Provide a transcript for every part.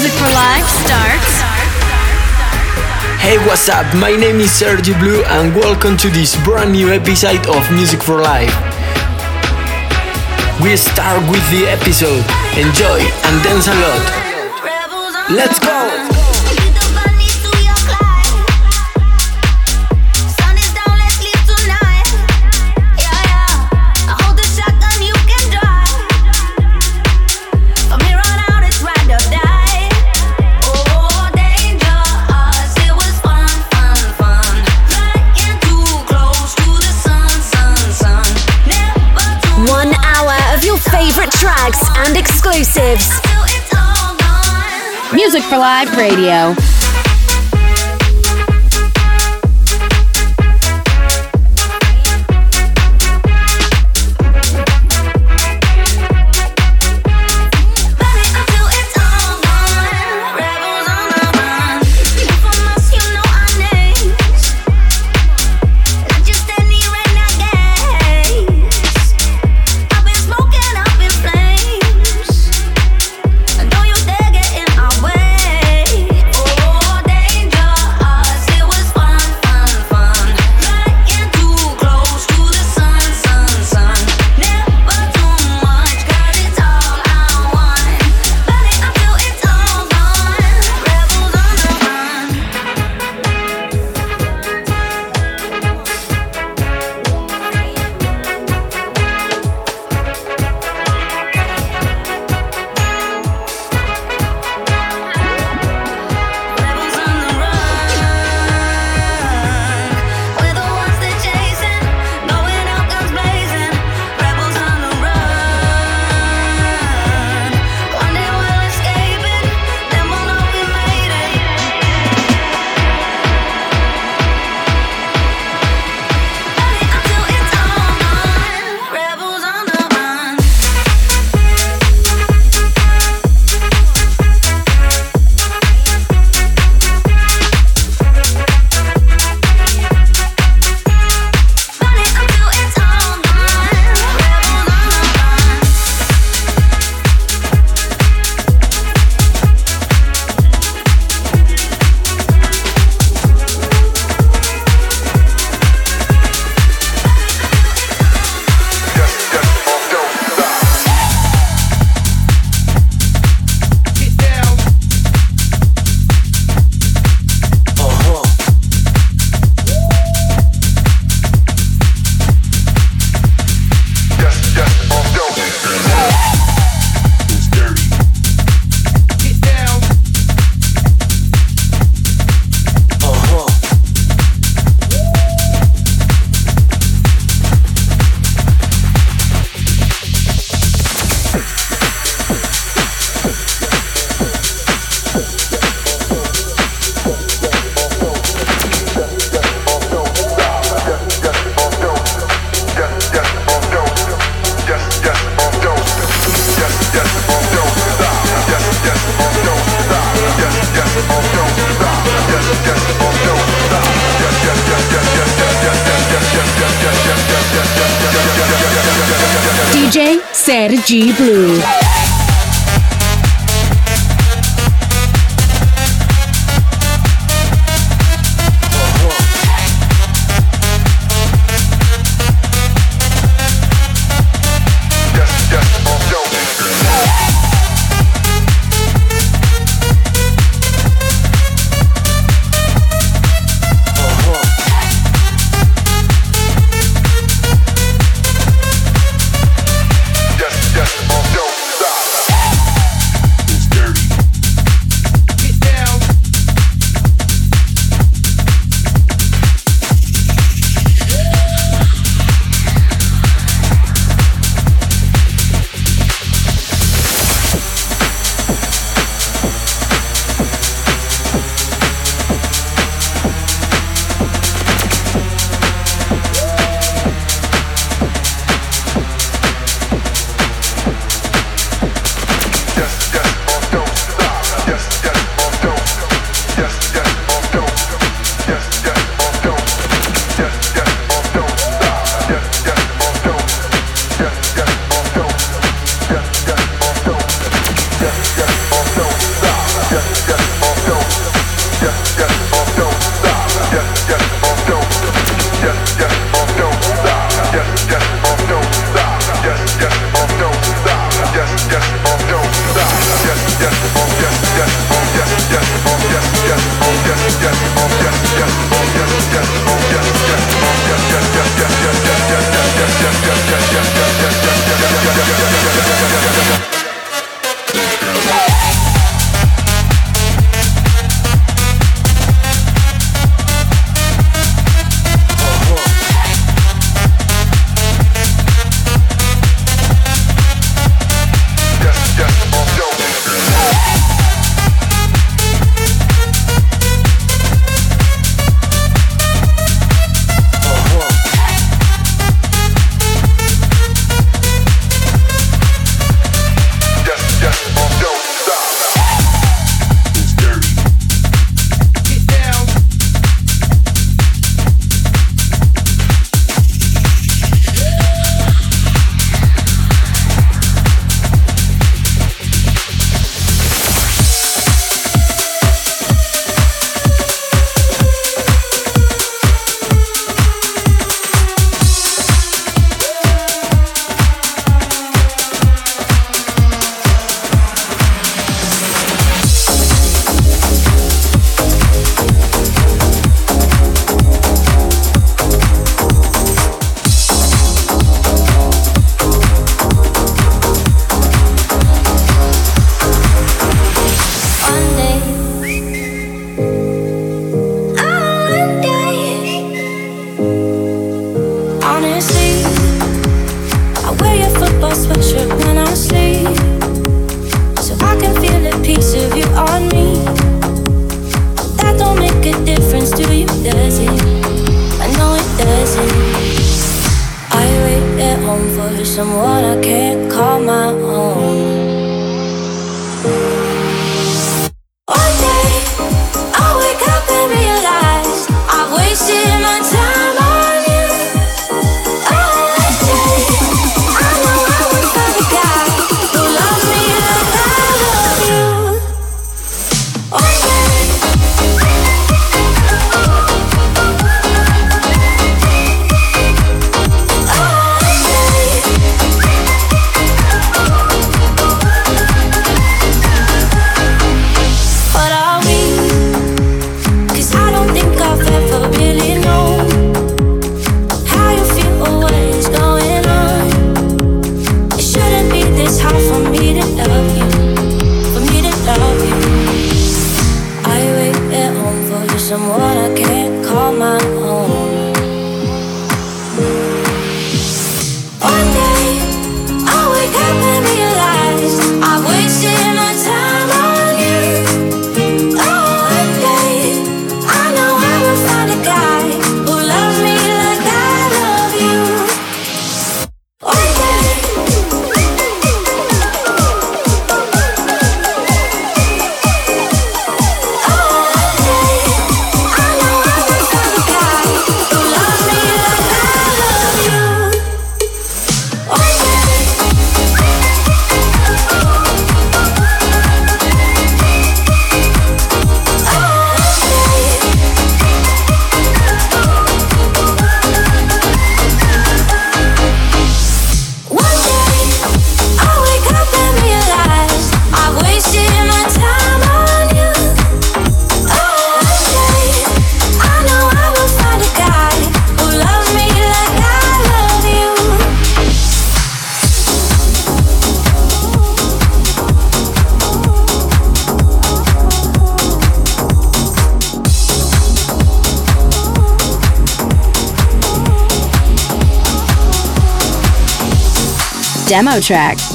Music for Live starts. Hey, what's up? My name is Sergi Blue, and welcome to this brand new episode of Music for Life. We start with the episode. Enjoy and dance a lot. Let's go! For Live Radio. Sergi Blue. Demo track.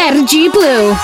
Sergi Blue.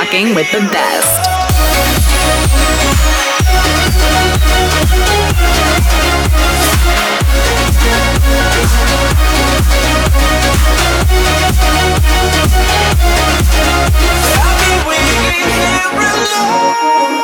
Rocking with the best. I'll be waiting here.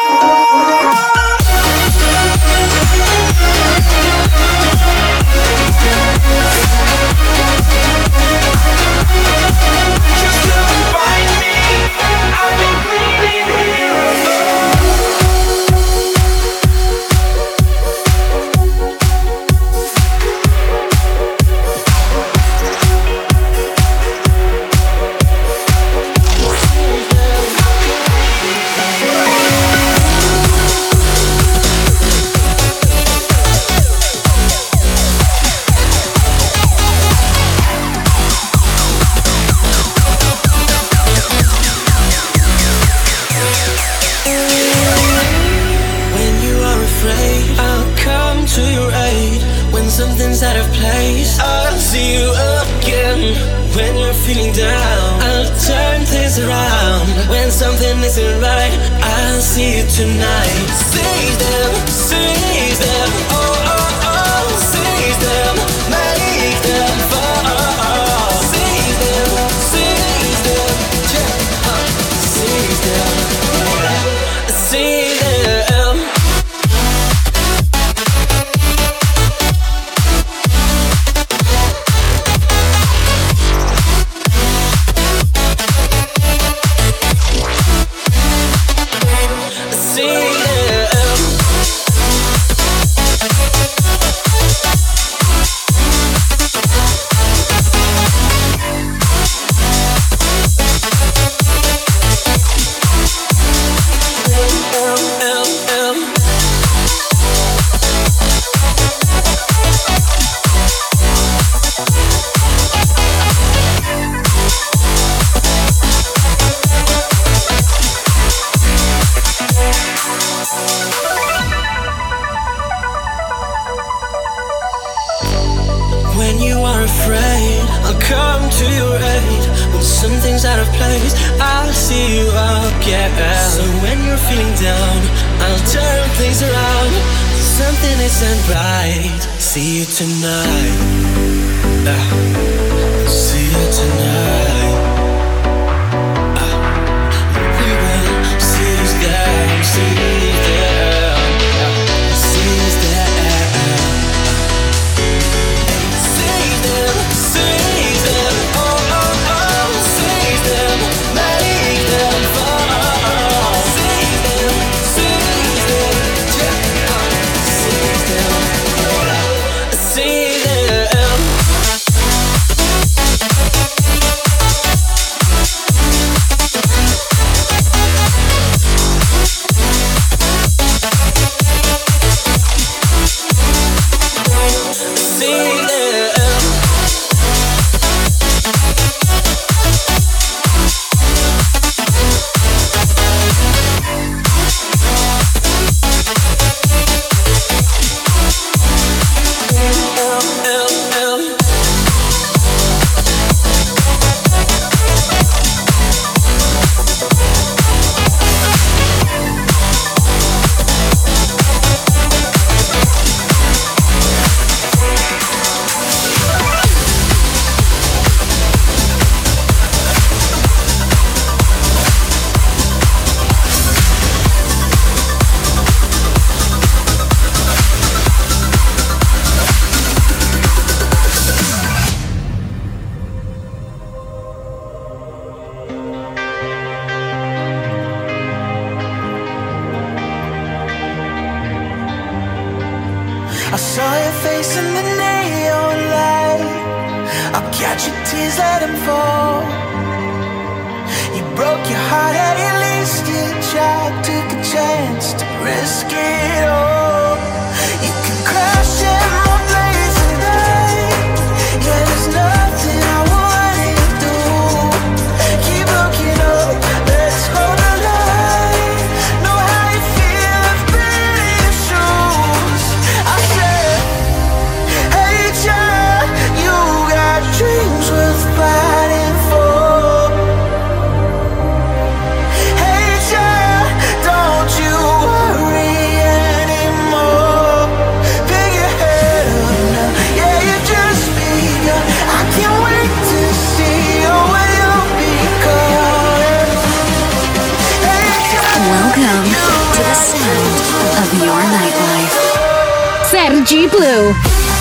Sergi Blue.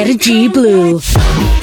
Sergi Blue.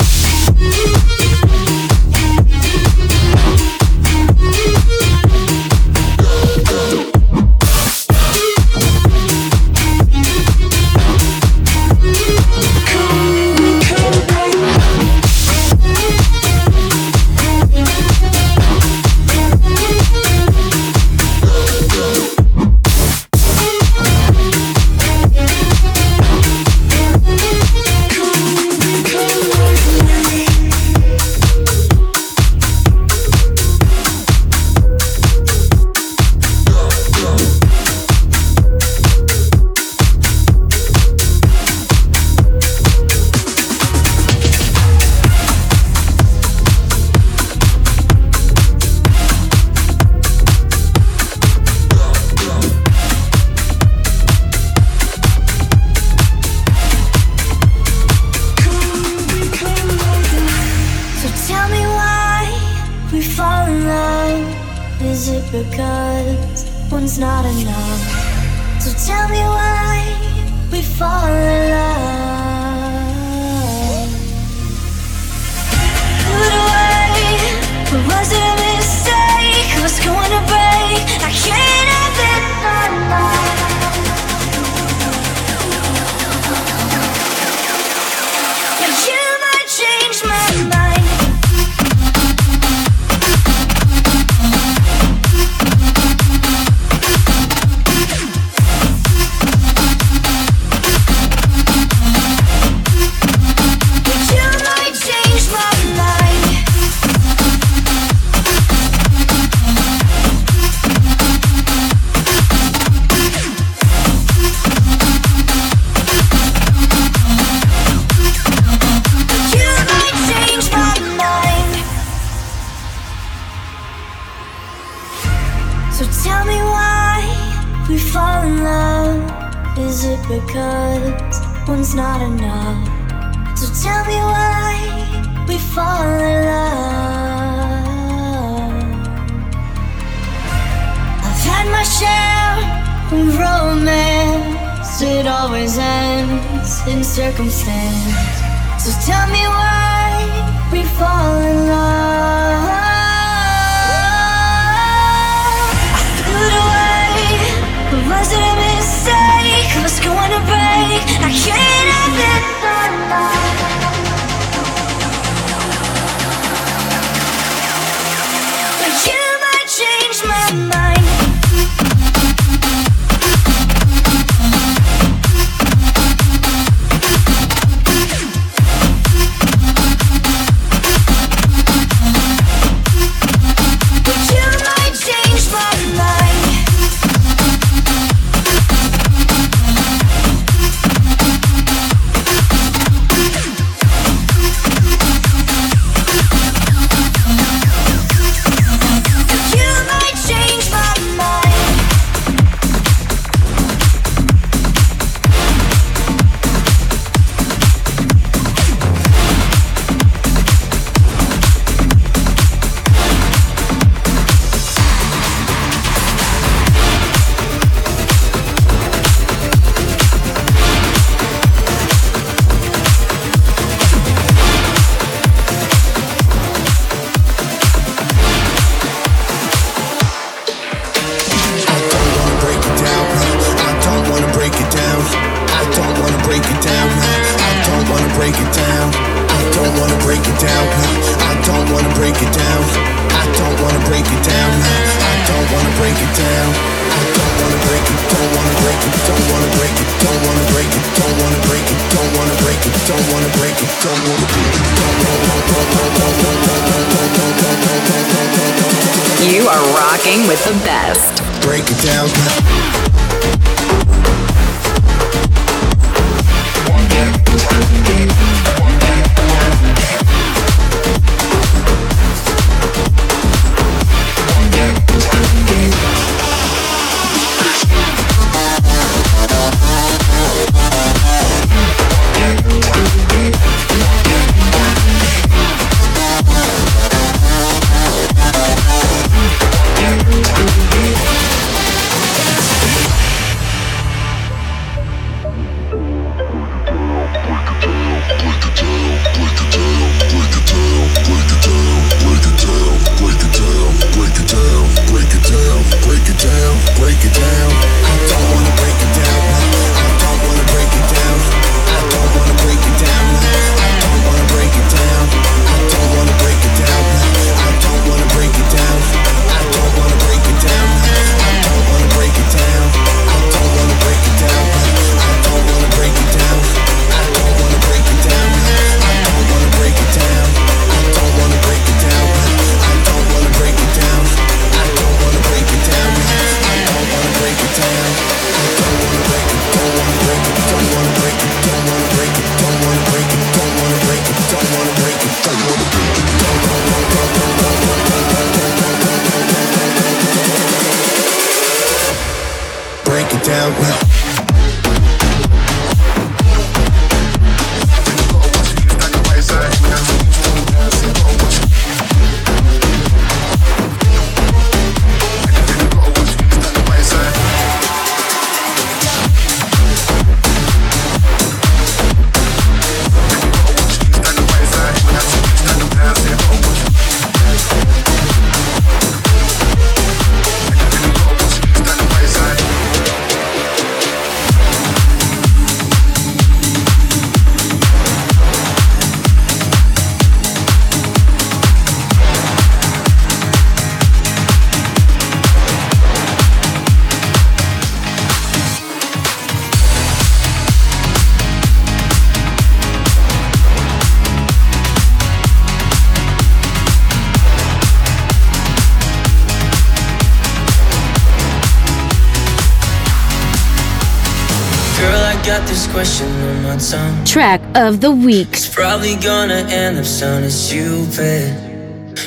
Track of the week. It's probably gonna end up sounding stupid.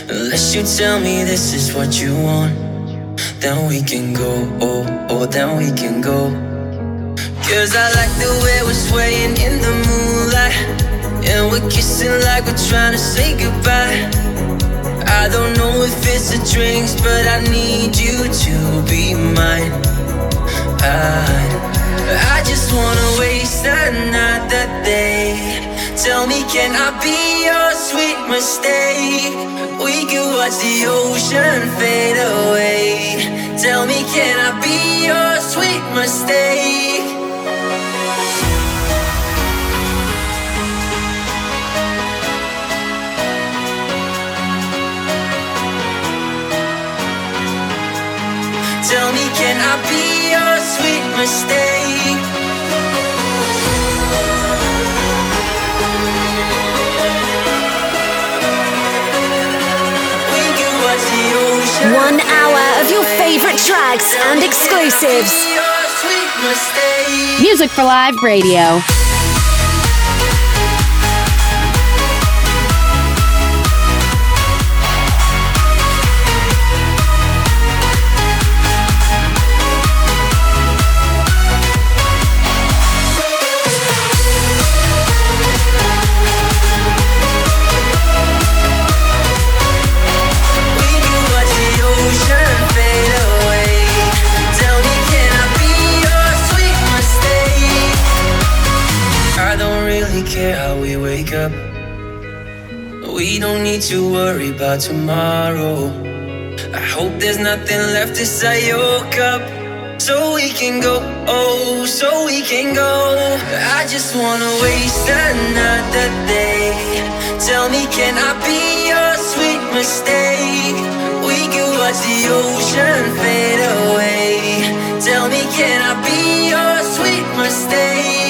Unless you tell me this is what you want, then we can go. Oh, oh, then we can go. Cause I like the way we're swaying in the moonlight. And we're kissing like we're trying to say goodbye. I don't know if it's the drinks, but I need you to be mine. I I just wanna waste another day. Tell me, can I be your sweet mistake? We could watch the ocean fade away. Tell me, can I be your sweet mistake? Tell me, can I be your sweet mistake? One hour of your favorite tracks and exclusives. Music for Live Radio. to worry about tomorrow. I hope there's nothing left inside your cup. So we can go, oh, so we can go. I just wanna waste another day. Tell me, can I be your sweet mistake? We can watch the ocean fade away. Tell me, can I be your sweet mistake?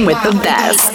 with the best.